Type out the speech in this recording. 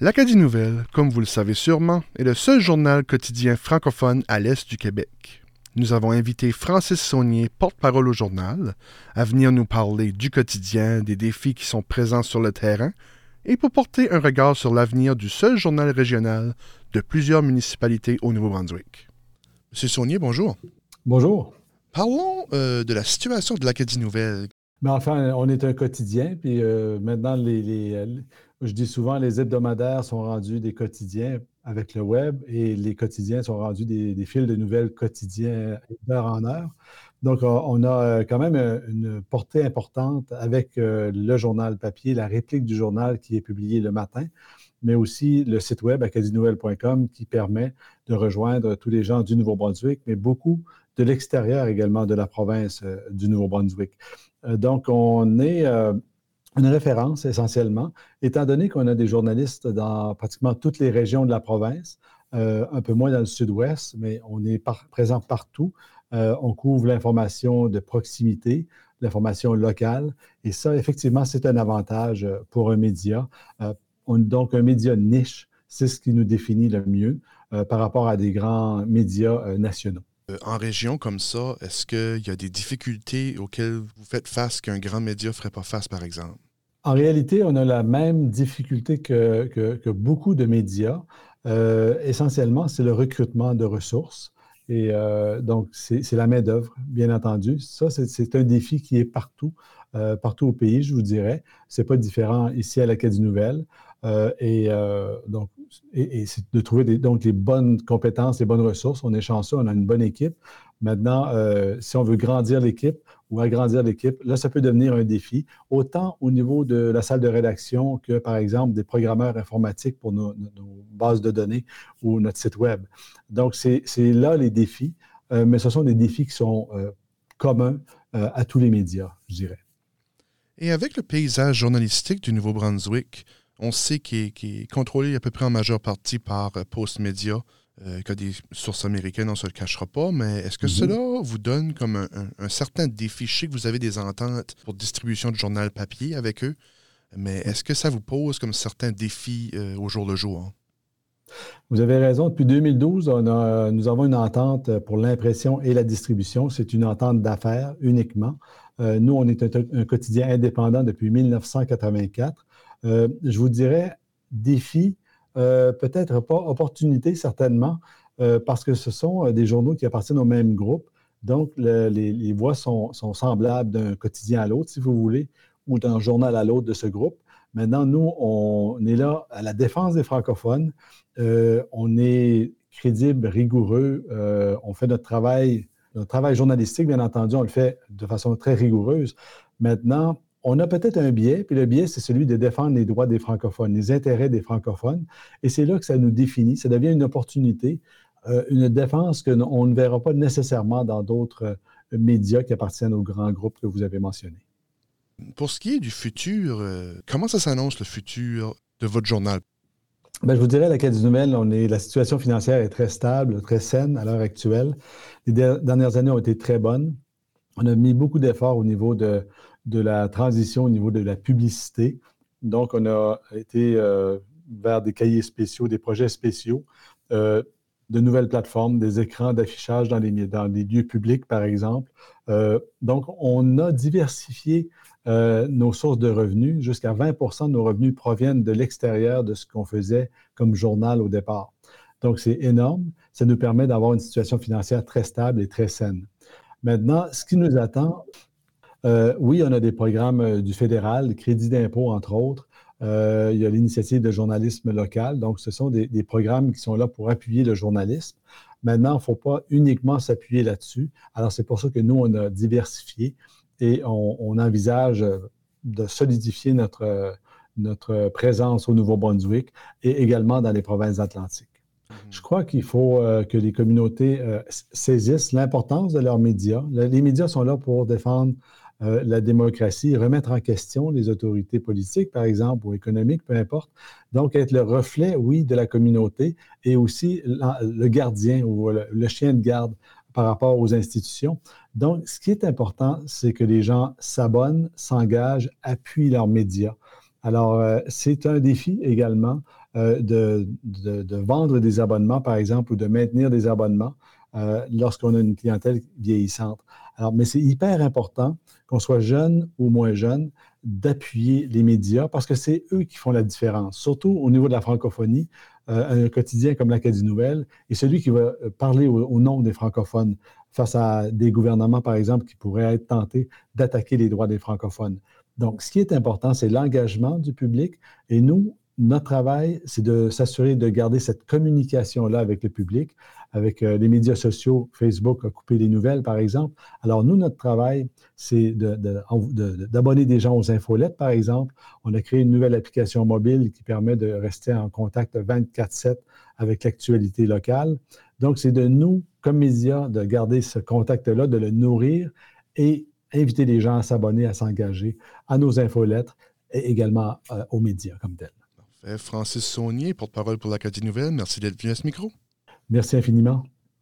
L'Acadie Nouvelle, comme vous le savez sûrement, est le seul journal quotidien francophone à l'est du Québec. Nous avons invité Francis Saunier, porte-parole au journal, à venir nous parler du quotidien, des défis qui sont présents sur le terrain, et pour porter un regard sur l'avenir du seul journal régional de plusieurs municipalités au Nouveau-Brunswick. Monsieur Saunier, bonjour. Bonjour. Parlons euh, de la situation de l'Acadie Nouvelle. Mais enfin, on est un quotidien, puis euh, maintenant, les, je dis souvent, les hebdomadaires sont rendus des quotidiens avec le web et les quotidiens sont rendus des, fils de nouvelles quotidiens d'heure en heure. Donc, on a euh, quand même euh, une portée importante avec le journal papier, la réplique du journal qui est publié le matin, mais aussi le site web acadinouvelle.com qui permet de rejoindre tous les gens du Nouveau-Brunswick, mais beaucoup de l'extérieur également de la province du Nouveau-Brunswick. Euh, donc, on est euh, une référence essentiellement, étant donné qu'on a des journalistes dans pratiquement toutes les régions de la province, euh, un peu moins dans le sud-ouest, mais on est présent partout. on couvre l'information de proximité, l'information locale, et ça, effectivement, c'est un avantage pour un média. donc, un média niche, c'est ce qui nous définit le mieux par rapport à des grands médias nationaux. Euh, en région comme ça, est-ce qu'il y a des difficultés auxquelles vous faites face qu'un grand média ne ferait pas face, par exemple? En réalité, on a la même difficulté que, beaucoup de médias. Euh, essentiellement, c'est le recrutement de ressources. Et euh, donc, c'est la main-d'œuvre, bien entendu. Ça, c'est un défi qui est partout, partout au pays, je vous dirais. Ce n'est pas différent ici à l'Acadie Nouvelle. et donc, et, c'est de trouver donc les bonnes compétences, les bonnes ressources. On est chanceux, on a une bonne équipe. Maintenant, euh, si on veut grandir l'équipe ou agrandir l'équipe, là, ça peut devenir un défi, autant au niveau de la salle de rédaction que, par exemple, des programmeurs informatiques pour nos, bases de données ou notre site Web. Donc, c'est là les défis, euh, mais ce sont des défis qui sont euh, communs à tous les médias, je dirais. Et avec le paysage journalistique du Nouveau-Brunswick, on sait qu'il est, contrôlé à peu près en majeure partie par Postmedia, euh, qui a des sources américaines, on ne se le cachera pas, mais est-ce que mhm. cela vous donne comme un, certain défi? Je sais que vous avez des ententes pour distribution de journal papier avec eux, mais est-ce que ça vous pose comme certains défis euh, au jour le jour? Vous avez raison. Depuis 2012, nous avons une entente pour l'impression et la distribution. C'est une entente d'affaires uniquement. nous, on est un, quotidien indépendant depuis 1984. Euh, je vous dirais défi, euh, peut-être pas opportunité certainement, euh, parce que ce sont des journaux qui appartiennent au même groupe. Donc, les, voix sont, semblables d'un quotidien à l'autre, si vous voulez, ou d'un journal à l'autre de ce groupe. Maintenant, nous, on est là à la défense des francophones. on est crédible, rigoureux. on fait notre travail, notre travail journalistique, bien entendu, on le fait de façon très rigoureuse. Maintenant, on a peut-être un biais, puis le biais, c'est celui de défendre les droits des francophones, les intérêts des francophones. Et c'est là que ça nous définit. Ça devient une opportunité, euh, une défense qu'on ne verra pas nécessairement dans d'autres euh, médias qui appartiennent aux grands groupes que vous avez mentionnés. Pour ce qui est du futur, euh, comment ça s'annonce le futur de votre journal? Ben, je vous dirais, la du Nouvelle, on est, la situation financière est très stable, très saine à l'heure actuelle. Les dernières années ont été très bonnes. On a mis beaucoup d'efforts au niveau de, de la transition au niveau de la publicité. Donc, on a été euh, vers des cahiers spéciaux, des projets spéciaux, euh, de nouvelles plateformes, des écrans d'affichage dans les, lieux publics, par exemple. Euh, donc, on a diversifié nos sources de revenus. Jusqu'à 20% de nos revenus proviennent de l'extérieur de ce qu'on faisait comme journal au départ. Donc, c'est énorme. Ça nous permet d'avoir une situation financière très stable et très saine. Maintenant, ce qui nous attend, euh, oui, on a des programmes euh, du fédéral, le crédit d'impôt, entre autres. Euh, il y a l'initiative de journalisme local. Donc, ce sont des, programmes qui sont là pour appuyer le journalisme. Maintenant, il ne faut pas uniquement s'appuyer là-dessus. Alors, c'est pour ça que nous, on a diversifié et on, envisage de solidifier notre, notre présence au Nouveau-Brunswick et également dans les provinces atlantiques. Mm-hmm. Je crois qu'il faut que les communautés saisissent l'importance de leurs médias. les médias sont là pour défendre euh, la démocratie, remettre en question les autorités politiques, par exemple, ou économiques, peu importe. Donc, être le reflet, oui, de la communauté et aussi le gardien ou le, chien de garde par rapport aux institutions. Donc, ce qui est important, c'est que les gens s'abonnent, s'engagent, appuient leurs médias. Alors, euh, c'est un défi également euh, de, de, vendre des abonnements, par exemple, ou de maintenir des abonnements lorsqu'on a une clientèle vieillissante. Alors, mais c'est hyper important qu'on soit jeune ou moins jeune, d'appuyer les médias parce que c'est eux qui font la différence, surtout au niveau de la francophonie. un quotidien comme l'Acadie Nouvelle est celui qui va parler au nom des francophones face à des gouvernements, par exemple, qui pourraient être tentés d'attaquer les droits des francophones. Donc, ce qui est important, c'est l'engagement du public. Et nous, notre travail, c'est de s'assurer de garder cette communication-là avec le public, avec euh, les médias sociaux. Facebook a coupé les nouvelles, par exemple. Alors, nous, notre travail, c'est d'abonner des gens aux infolettes, par exemple. On a créé une nouvelle application mobile qui permet de rester en contact 24-7 avec l'actualité locale. Donc, c'est de nous, comme médias, de garder ce contact-là, de le nourrir et inviter les gens à s'abonner, à s'engager à nos infolettres et également euh, aux médias comme tels. Francis Saunier, porte-parole pour l'Acadie Nouvelle, merci d'être venu à ce micro. Merci infiniment.